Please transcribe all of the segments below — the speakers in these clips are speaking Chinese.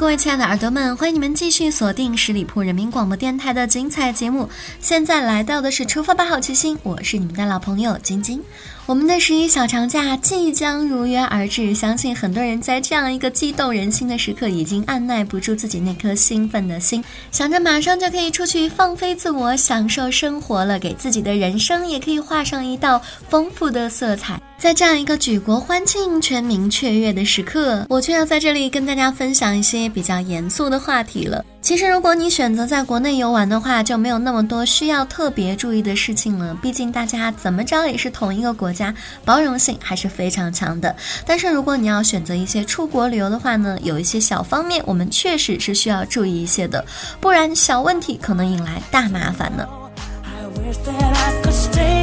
各位亲爱的耳朵们，欢迎你们继续锁定十里铺人民广播电台的精彩节目。现在来到的是出发吧，好奇心，我是你们的老朋友晶晶。我们的十一小长假即将如约而至，相信很多人在这样一个激动人心的时刻，已经按耐不住自己那颗兴奋的心，想着马上就可以出去放飞自我，享受生活了，给自己的人生也可以画上一道丰富的色彩。在这样一个举国欢庆、全民雀跃的时刻，我却要在这里跟大家分享一些比较严肃的话题了。其实，如果你选择在国内游玩的话，就没有那么多需要特别注意的事情了。毕竟大家怎么着也是同一个国家，包容性还是非常强的。但是，如果你要选择一些出国旅游的话呢，有一些小方面我们确实是需要注意一些的，不然小问题可能引来大麻烦呢。but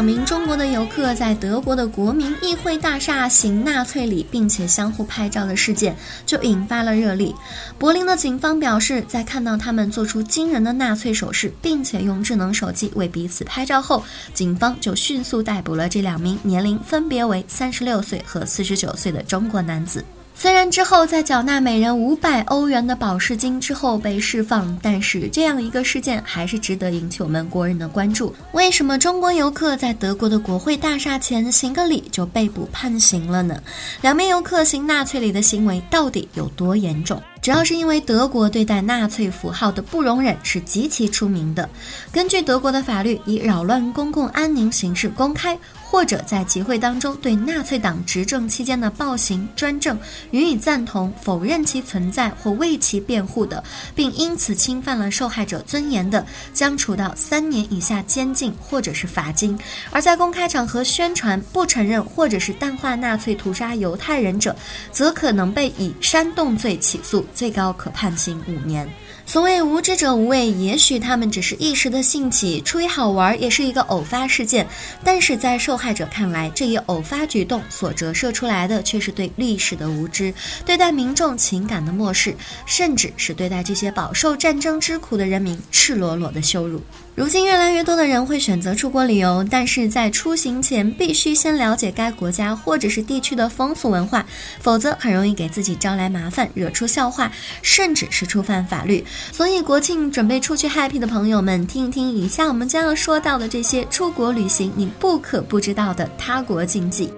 两名中国的游客在德国的国民议会大厦行纳粹礼，并且相互拍照的事件，就引发了热议。柏林的警方表示，在看到他们做出惊人的纳粹手势，并且用智能手机为彼此拍照后，警方就迅速逮捕了这两名年龄分别为三十六岁和四十九岁的中国男子。虽然之后在缴纳每人五百欧元的保释金之后被释放，但是这样一个事件还是值得引起我们国人的关注。为什么中国游客在德国的国会大厦前行个礼就被捕判刑了呢？两名游客行纳粹礼的行为到底有多严重？主要是因为德国对待纳粹符号的不容忍是极其出名的。根据德国的法律，以扰乱公共安宁形式公开或者在集会当中对纳粹党执政期间的暴行专政予以赞同、否认其存在或为其辩护的，并因此侵犯了受害者尊严的，将处到三年以下监禁或者是罚金；而在公开场合宣传不承认或者是淡化纳粹屠杀犹太人者，则可能被以煽动罪起诉。最高可判刑五年。所谓无知者无畏，也许他们只是一时的兴起，出于好玩，也是一个偶发事件。但是在受害者看来，这一偶发举动所折射出来的，却是对历史的无知，对待民众情感的漠视，甚至是对待这些饱受战争之苦的人民赤裸裸的羞辱。如今，越来越多的人会选择出国旅游，但是在出行前必须先了解该国家或者是地区的风俗文化，否则很容易给自己招来麻烦，惹出笑话，甚至是触犯法律。所以，国庆准备出去 happy 的朋友们，听一听以下我们将要说到的这些出国旅行你不可不知道的他国禁忌。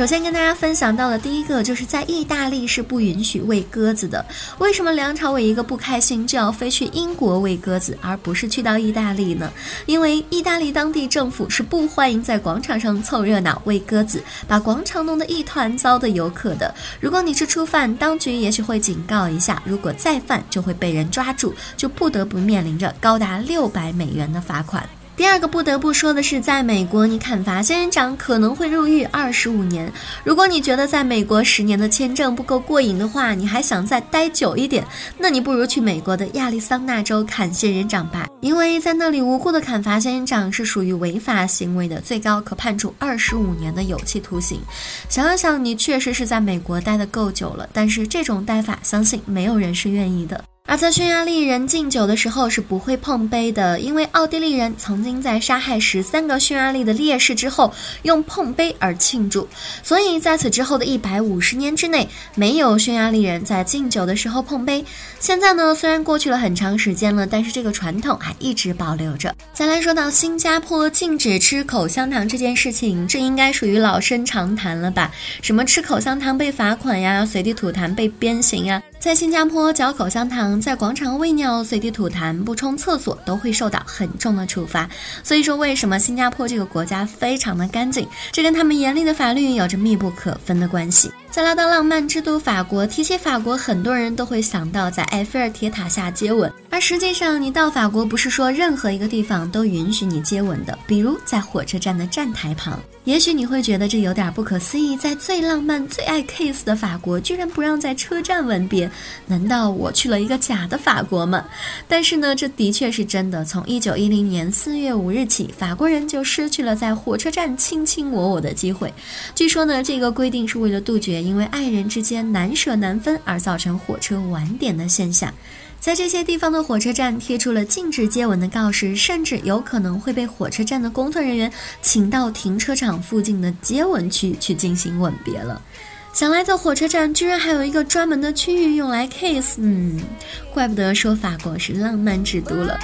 首先跟大家分享到的第一个，就是在意大利是不允许喂鸽子的。为什么梁朝伟一个不开心就要飞去英国喂鸽子，而不是去到意大利呢？因为意大利当地政府是不欢迎在广场上凑热闹喂鸽子，把广场弄得一团糟的游客的。如果你是初犯，当局也许会警告一下；如果再犯，就会被人抓住，就不得不面临着高达六百美元的罚款。第二个不得不说的是，在美国，你砍伐仙人掌可能会入狱二十五年。如果你觉得在美国十年的签证不够过瘾的话，你还想再待久一点，那你不如去美国的亚利桑那州砍仙人掌吧，因为在那里无辜的砍伐仙人掌是属于违法行为的，最高可判处二十五年的有期徒刑。想想，你确实是在美国待的够久了，但是这种待法，相信没有人是愿意的。而在匈牙利人敬酒的时候是不会碰杯的，因为奥地利人曾经在杀害十三个匈牙利的烈士之后用碰杯而庆祝，所以在此之后的一百五十年之内，没有匈牙利人在敬酒的时候碰杯。现在呢，虽然过去了很长时间了，但是这个传统还一直保留着。再来说到新加坡禁止吃口香糖这件事情，这应该属于老生常谈了吧？什么吃口香糖被罚款呀，随地吐痰被鞭刑呀？在新加坡嚼口香糖，在广场喂鸟，随地吐痰，不冲厕所都会受到很重的处罚。所以说，为什么新加坡这个国家非常的干净，这跟他们严厉的法律有着密不可分的关系。再来到浪漫之都法国，提起法国，很多人都会想到在埃菲尔铁塔下接吻。而实际上，你到法国不是说任何一个地方都允许你接吻的，比如在火车站的站台旁。也许你会觉得这有点不可思议，在最浪漫、最爱 kiss 的法国，居然不让在车站吻别，难道我去了一个假的法国吗？但是呢，这的确是真的。从一九一零年四月五日起，法国人就失去了在火车站卿卿我我的机会。据说呢，这个规定是为了杜绝因为爱人之间难舍难分而造成火车晚点的现象。在这些地方的火车站贴出了禁止接吻的告示，甚至有可能会被火车站的工作人员请到停车场附近的接吻区去进行吻别了。想来，在火车站居然还有一个专门的区域用来 kiss，嗯，怪不得说法国是浪漫之都了。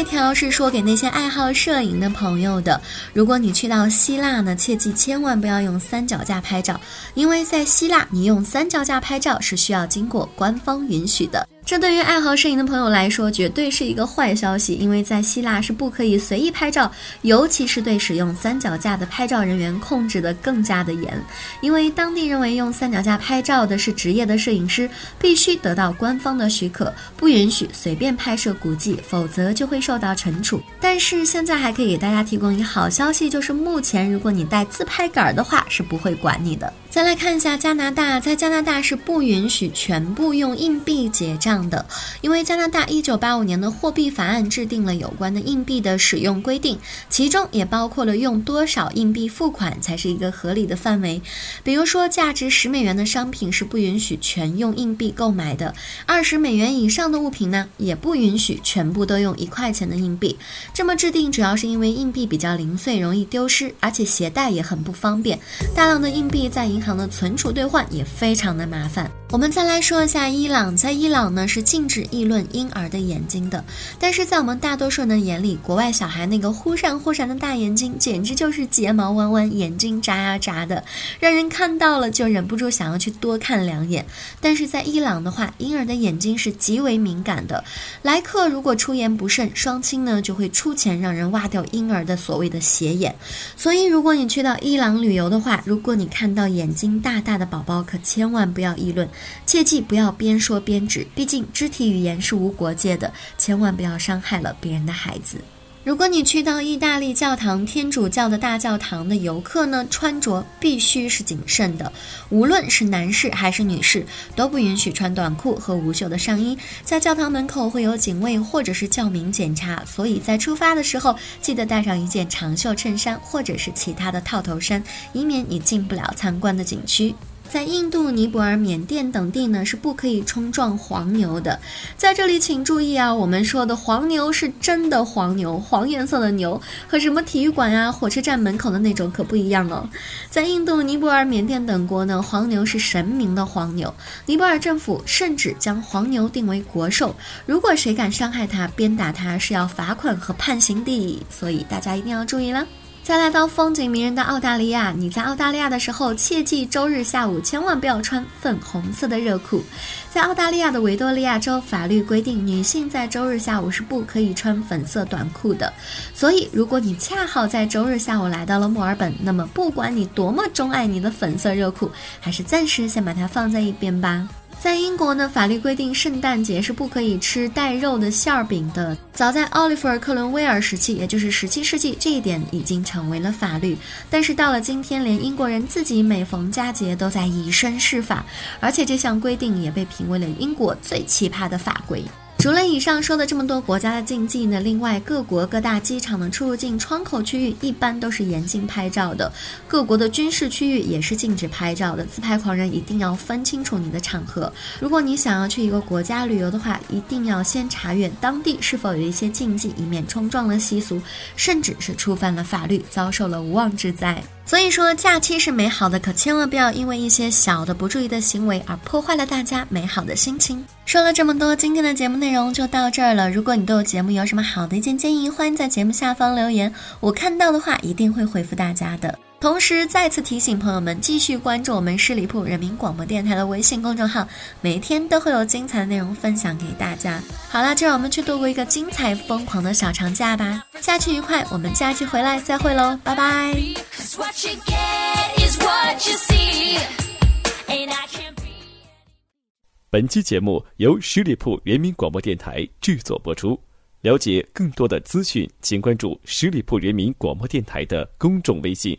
这条是说给那些爱好摄影的朋友的。如果你去到希腊呢，切记千万不要用三脚架拍照，因为在希腊你用三脚架拍照是需要经过官方允许的。这对于爱好摄影的朋友来说，绝对是一个坏消息，因为在希腊是不可以随意拍照，尤其是对使用三脚架的拍照人员控制的更加的严，因为当地认为用三脚架拍照的是职业的摄影师，必须得到官方的许可，不允许随便拍摄古迹，否则就会受到惩处。但是现在还可以给大家提供一个好消息，就是目前如果你带自拍杆的话，是不会管你的。再来看一下加拿大，在加拿大是不允许全部用硬币结账的，因为加拿大一九八五年的货币法案制定了有关的硬币的使用规定，其中也包括了用多少硬币付款才是一个合理的范围。比如说，价值十美元的商品是不允许全用硬币购买的，二十美元以上的物品呢，也不允许全部都用一块钱的硬币。这么制定主要是因为硬币比较零碎，容易丢失，而且携带也很不方便，大量的硬币在银银行的存储兑换也非常的麻烦。我们再来说一下伊朗，在伊朗呢是禁止议论婴儿的眼睛的，但是在我们大多数人的眼里，国外小孩那个忽闪忽闪的大眼睛，简直就是睫毛弯弯，眼睛眨呀眨的，让人看到了就忍不住想要去多看两眼。但是在伊朗的话，婴儿的眼睛是极为敏感的，来客如果出言不慎，双亲呢就会出钱让人挖掉婴儿的所谓的斜眼。所以如果你去到伊朗旅游的话，如果你看到眼，眼睛大大的宝宝可千万不要议论，切记不要边说边指，毕竟肢体语言是无国界的，千万不要伤害了别人的孩子。如果你去到意大利教堂天主教的大教堂的游客呢，穿着必须是谨慎的，无论是男士还是女士，都不允许穿短裤和无袖的上衣。在教堂门口会有警卫或者是教民检查，所以在出发的时候记得带上一件长袖衬衫或者是其他的套头衫，以免你进不了参观的景区。在印度、尼泊尔、缅甸等地呢，是不可以冲撞黄牛的。在这里，请注意啊，我们说的黄牛是真的黄牛，黄颜色的牛，和什么体育馆呀、火车站门口的那种可不一样哦。在印度、尼泊尔、缅甸等国呢，黄牛是神明的黄牛，尼泊尔政府甚至将黄牛定为国兽，如果谁敢伤害它、鞭打它，是要罚款和判刑的。所以大家一定要注意了。再来到风景迷人的澳大利亚，你在澳大利亚的时候，切记周日下午千万不要穿粉红色的热裤。在澳大利亚的维多利亚州，法律规定女性在周日下午是不可以穿粉色短裤的。所以，如果你恰好在周日下午来到了墨尔本，那么不管你多么钟爱你的粉色热裤，还是暂时先把它放在一边吧。在英国呢，法律规定圣诞节是不可以吃带肉的馅儿饼的。早在奥利弗·克伦威尔时期，也就是十七世纪，这一点已经成为了法律。但是到了今天，连英国人自己每逢佳节都在以身试法，而且这项规定也被评为了英国最奇葩的法规。除了以上说的这么多国家的禁忌呢，另外各国各大机场的出入境窗口区域一般都是严禁拍照的，各国的军事区域也是禁止拍照的。自拍狂人一定要分清楚你的场合。如果你想要去一个国家旅游的话，一定要先查阅当地是否有一些禁忌，以免冲撞了习俗，甚至是触犯了法律，遭受了无妄之灾。所以说，假期是美好的，可千万不要因为一些小的不注意的行为而破坏了大家美好的心情。说了这么多，今天的节目内容就到这儿了。如果你对我节目有什么好的意见建议，欢迎在节目下方留言，我看到的话一定会回复大家的。同时，再次提醒朋友们继续关注我们十里铺人民广播电台的微信公众号，每天都会有精彩内容分享给大家。好了，就让我们去度过一个精彩疯狂的小长假吧！假期愉快，我们假期回来再会喽，拜拜。本期节目由十里铺人民广播电台制作播出。了解更多的资讯，请关注十里铺人民广播电台的公众微信